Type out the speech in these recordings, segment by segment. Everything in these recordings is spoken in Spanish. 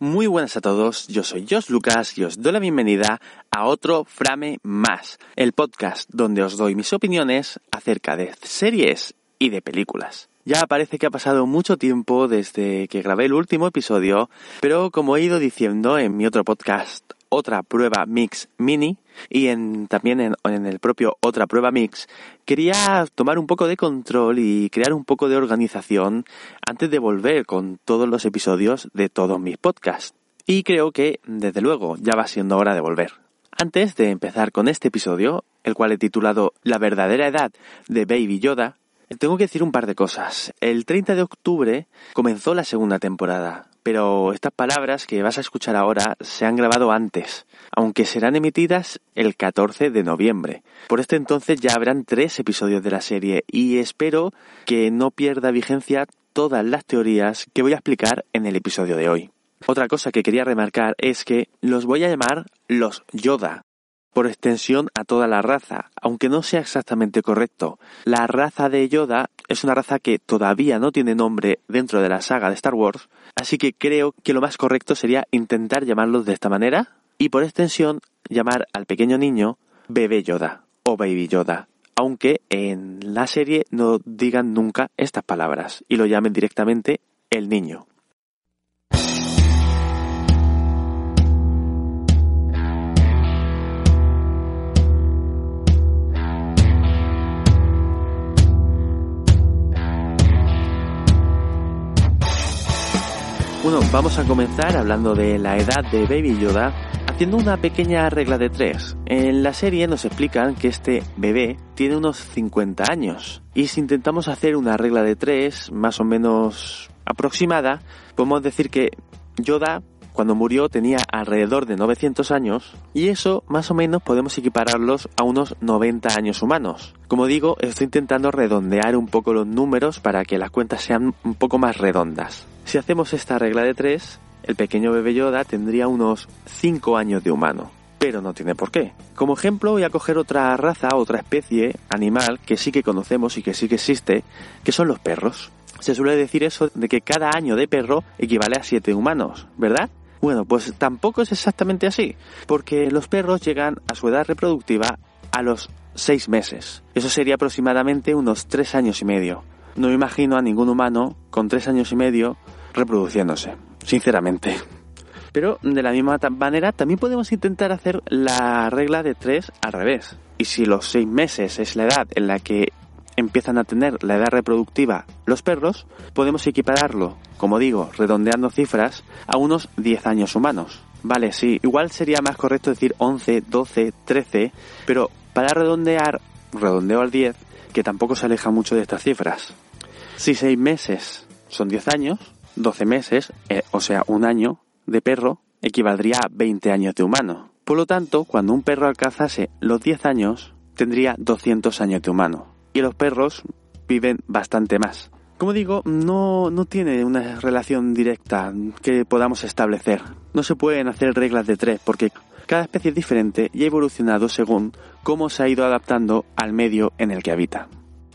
Muy buenas a todos, yo soy Josh Lucas y os doy la bienvenida a otro Frame Más, el podcast donde os doy mis opiniones acerca de series y de películas. Ya parece que ha pasado mucho tiempo desde que grabé el último episodio, pero como he ido diciendo en mi otro podcast, otra prueba mix mini, y en, también en, en, el propio Otra Prueba Mix, quería tomar un poco de control y crear un poco de organización antes de volver con todos los episodios de todos mis podcasts. Y creo que, desde luego, ya va siendo hora de volver. Antes de empezar con este episodio, el cual he titulado La verdadera edad de Baby Yoda, tengo que decir un par de cosas. El 30 de octubre comenzó la segunda temporada, pero estas palabras que vas a escuchar ahora se han grabado antes, aunque serán emitidas el 14 de noviembre. Por este entonces ya habrán tres episodios de la serie y espero que no pierda vigencia todas las teorías que voy a explicar en el episodio de hoy. Otra cosa que quería remarcar es que los voy a llamar los Yoda, por extensión a toda la raza, aunque no sea exactamente correcto. La raza de Yoda es una raza que todavía no tiene nombre dentro de la saga de Star Wars, así que creo que lo más correcto sería intentar llamarlos de esta manera y por extensión llamar al pequeño niño bebé Yoda o baby Yoda, aunque en la serie no digan nunca estas palabras y lo llamen directamente el niño. Bueno, vamos a comenzar hablando de la edad de Baby Yoda, haciendo una pequeña regla de tres. En la serie nos explican que este bebé tiene unos 50 años. Y si intentamos hacer una regla de tres más o menos aproximada, podemos decir que Yoda cuando murió tenía alrededor de 900 años y eso más o menos podemos equipararlos a unos 90 años humanos. Como digo, estoy intentando redondear un poco los números para que las cuentas sean un poco más redondas. Si hacemos esta regla de 3, el pequeño bebé Yoda tendría unos 5 años de humano. Pero no tiene por qué. Como ejemplo voy a coger otra raza, otra especie animal que sí que conocemos y que sí que existe, que son los perros. Se suele decir eso de que cada año de perro equivale a 7 humanos, ¿verdad? Bueno, pues tampoco es exactamente así, porque los perros llegan a su edad reproductiva a los seis meses. Eso sería aproximadamente unos tres años y medio. No me imagino a ningún humano con tres años y medio reproduciéndose, sinceramente. Pero de la misma manera también podemos intentar hacer la regla de tres al revés. Y si los seis meses es la edad en la que empiezan a tener la edad reproductiva los perros, podemos equipararlo, como digo, redondeando cifras, a unos 10 años humanos. Vale, sí, igual sería más correcto decir 11, 12, 13, pero para redondear, redondeo al 10, que tampoco se aleja mucho de estas cifras. Si 6 meses son 10 años, 12 meses, eh, o sea, un año de perro, equivaldría a 20 años de humano. Por lo tanto, cuando un perro alcanzase los 10 años, tendría 200 años de humano y los perros viven bastante más. Como digo, no, no tiene una relación directa que podamos establecer. No se pueden hacer reglas de tres porque cada especie es diferente y ha evolucionado según cómo se ha ido adaptando al medio en el que habita.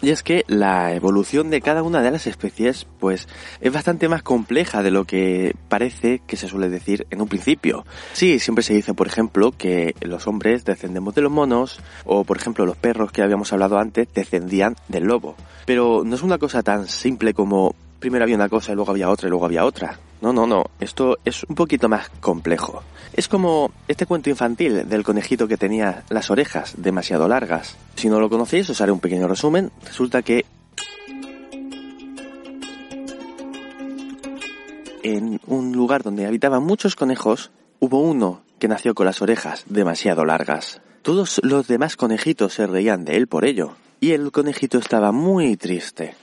Y es que la evolución de cada una de las especies, pues, es bastante más compleja de lo que parece que se suele decir en un principio. Sí, siempre se dice, por ejemplo, que los hombres descendemos de los monos, o por ejemplo los perros que habíamos hablado antes descendían del lobo. Pero no es una cosa tan simple como primero había una cosa y luego había otra y luego había otra. No, no, no. Esto es un poquito más complejo. Es como este cuento infantil del conejito que tenía las orejas demasiado largas. Si no lo conocéis, os haré un pequeño resumen. Resulta que en un lugar donde habitaban muchos conejos, hubo uno que nació con las orejas demasiado largas. Todos los demás conejitos se reían de él por ello, y el conejito estaba muy triste.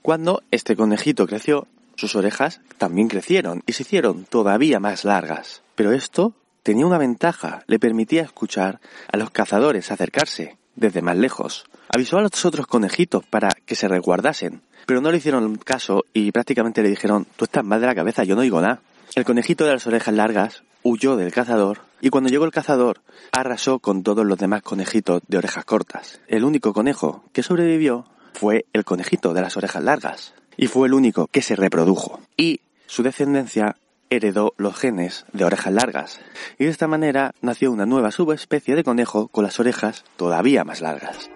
Cuando este conejito creció, sus orejas también crecieron y se hicieron todavía más largas. Pero esto tenía una ventaja, le permitía escuchar a los cazadores acercarse desde más lejos. Avisó a los otros conejitos para que se resguardasen, pero no le hicieron caso y prácticamente le dijeron, tú estás mal de la cabeza, yo no oigo nada. El conejito de las orejas largas huyó del cazador y cuando llegó el cazador arrasó con todos los demás conejitos de orejas cortas. El único conejo que sobrevivió fue el conejito de las orejas largas y fue el único que se reprodujo. Y su descendencia heredó los genes de orejas largas y de esta manera nació una nueva subespecie de conejo con las orejas todavía más largas.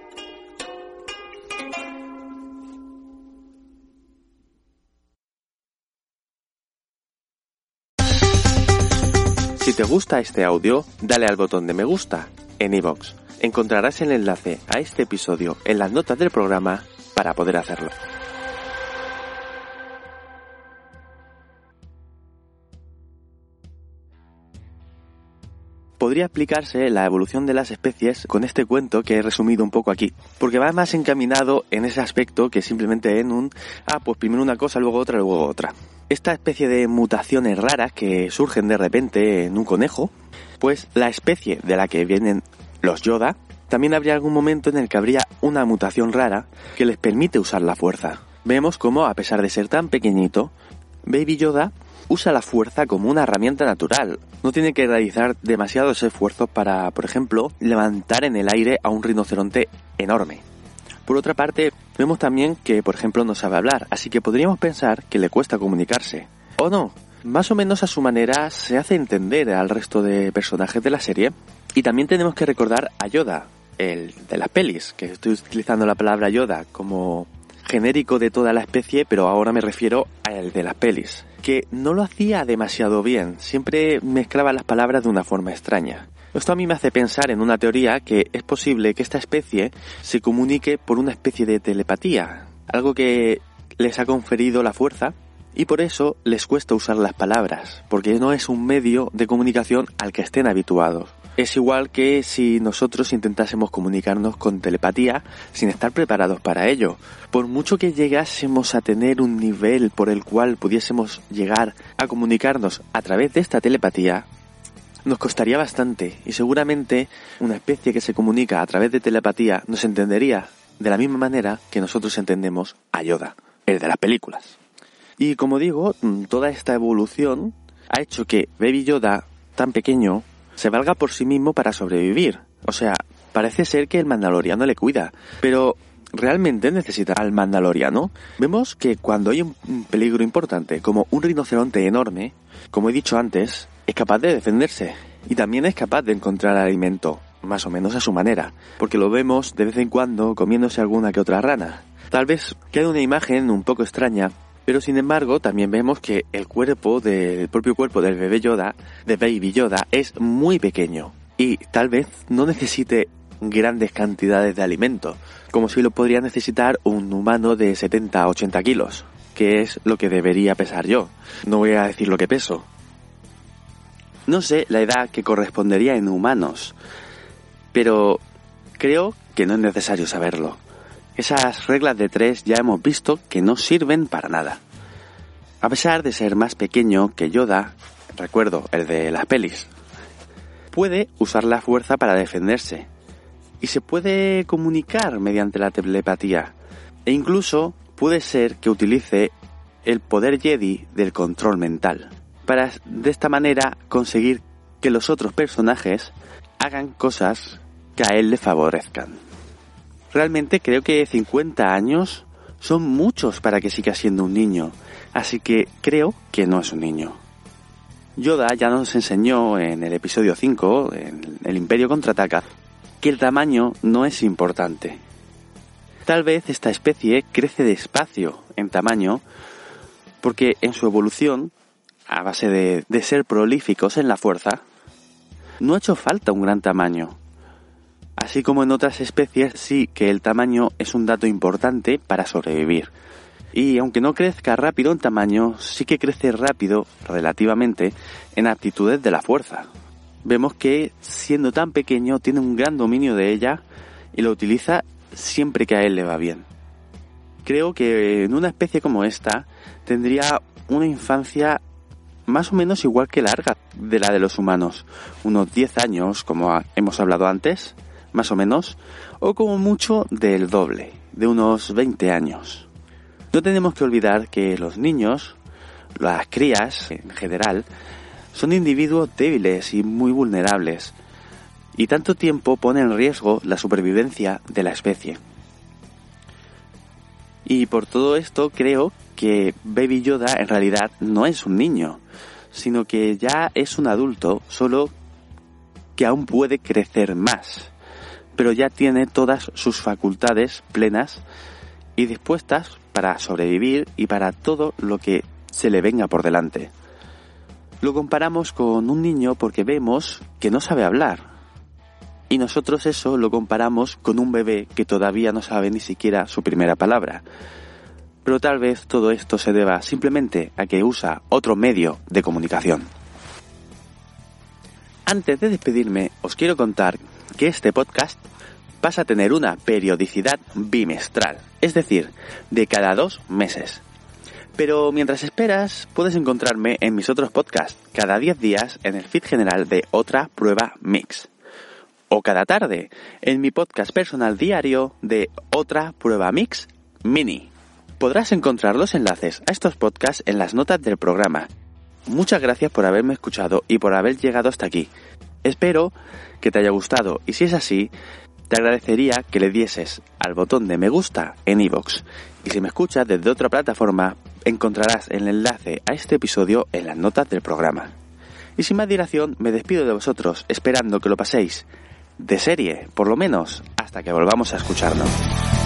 Si te gusta este audio, dale al botón de me gusta en iVoox. Encontrarás el enlace a este episodio en las notas del programa para poder hacerlo. Podría explicarse la evolución de las especies con este cuento que he resumido un poco aquí, porque va más encaminado en ese aspecto que simplemente en un, ah, pues primero una cosa, luego otra, luego otra. Esta especie de mutaciones raras que surgen de repente en un conejo, pues la especie de la que vienen los Yoda, también habría algún momento en el que habría una mutación rara que les permite usar la fuerza. Vemos como, a pesar de ser tan pequeñito, Baby Yoda usa la fuerza como una herramienta natural. No tiene que realizar demasiados esfuerzos para, por ejemplo, levantar en el aire a un rinoceronte enorme. Por otra parte, vemos también que, por ejemplo, no sabe hablar, así que podríamos pensar que le cuesta comunicarse. O no, más o menos a su manera se hace entender al resto de personajes de la serie. Y también tenemos que recordar a Yoda, el de las pelis, que estoy utilizando la palabra Yoda como genérico de toda la especie, pero ahora me refiero al de las pelis, que no lo hacía demasiado bien, siempre mezclaba las palabras de una forma extraña. Esto a mí me hace pensar en una teoría que es posible que esta especie se comunique por una especie de telepatía, algo que les ha conferido la fuerza y por eso les cuesta usar las palabras, porque no es un medio de comunicación al que estén habituados. Es igual que si nosotros intentásemos comunicarnos con telepatía sin estar preparados para ello. Por mucho que llegásemos a tener un nivel por el cual pudiésemos llegar a comunicarnos a través de esta telepatía, nos costaría bastante y seguramente una especie que se comunica a través de telepatía nos entendería de la misma manera que nosotros entendemos a Yoda, el de las películas. Y como digo, toda esta evolución ha hecho que Baby Yoda, tan pequeño, se valga por sí mismo para sobrevivir. O sea, parece ser que el mandaloriano le cuida, pero ¿realmente necesita al mandaloriano? Vemos que cuando hay un peligro importante, como un rinoceronte enorme, como he dicho antes, es capaz de defenderse y también es capaz de encontrar alimento, más o menos a su manera, porque lo vemos de vez en cuando comiéndose alguna que otra rana. Tal vez quede una imagen un poco extraña, pero sin embargo, también vemos que el cuerpo del propio cuerpo del bebé Yoda, de Baby Yoda, es muy pequeño y tal vez no necesite grandes cantidades de alimento, como si lo podría necesitar un humano de 70 80 kilos, que es lo que debería pesar yo. No voy a decir lo que peso. No sé la edad que correspondería en humanos, pero creo que no es necesario saberlo. Esas reglas de tres ya hemos visto que no sirven para nada. A pesar de ser más pequeño que Yoda, recuerdo el de las pelis, puede usar la fuerza para defenderse y se puede comunicar mediante la telepatía e incluso puede ser que utilice el poder Jedi del control mental para de esta manera conseguir que los otros personajes hagan cosas que a él le favorezcan. Realmente creo que 50 años son muchos para que siga siendo un niño, así que creo que no es un niño. Yoda ya nos enseñó en el episodio 5, en El Imperio contraataca, que el tamaño no es importante. Tal vez esta especie crece despacio en tamaño porque en su evolución, a base de, de ser prolíficos en la fuerza, no ha hecho falta un gran tamaño. Así como en otras especies, sí que el tamaño es un dato importante para sobrevivir. Y aunque no crezca rápido en tamaño, sí que crece rápido, relativamente, en aptitudes de la fuerza. Vemos que, siendo tan pequeño, tiene un gran dominio de ella y lo utiliza siempre que a él le va bien. Creo que en una especie como esta tendría una infancia más o menos igual que larga de la de los humanos, unos 10 años, como hemos hablado antes, más o menos, o como mucho del doble, de unos 20 años. No tenemos que olvidar que los niños, las crías en general, son individuos débiles y muy vulnerables, y tanto tiempo pone en riesgo la supervivencia de la especie. Y por todo esto creo que Baby Yoda en realidad no es un niño, sino que ya es un adulto, solo que aún puede crecer más, pero ya tiene todas sus facultades plenas y dispuestas para sobrevivir y para todo lo que se le venga por delante. Lo comparamos con un niño porque vemos que no sabe hablar, y nosotros eso lo comparamos con un bebé que todavía no sabe ni siquiera su primera palabra. Pero tal vez todo esto se deba simplemente a que usa otro medio de comunicación. Antes de despedirme, os quiero contar que este podcast pasa a tener una periodicidad bimestral, es decir, de cada dos meses. Pero mientras esperas, puedes encontrarme en mis otros podcasts, cada 10 días en el feed general de Otra Prueba Mix o cada tarde en mi podcast personal diario de Otra Prueba Mix Mini. Podrás encontrar los enlaces a estos podcasts en las notas del programa. Muchas gracias por haberme escuchado y por haber llegado hasta aquí. Espero que te haya gustado y si es así, te agradecería que le dieses al botón de me gusta en iVoox. Y si me escuchas desde otra plataforma, encontrarás el enlace a este episodio en las notas del programa. Y sin más dilación, me despido de vosotros, esperando que lo paséis de serie, por lo menos hasta que volvamos a escucharnos.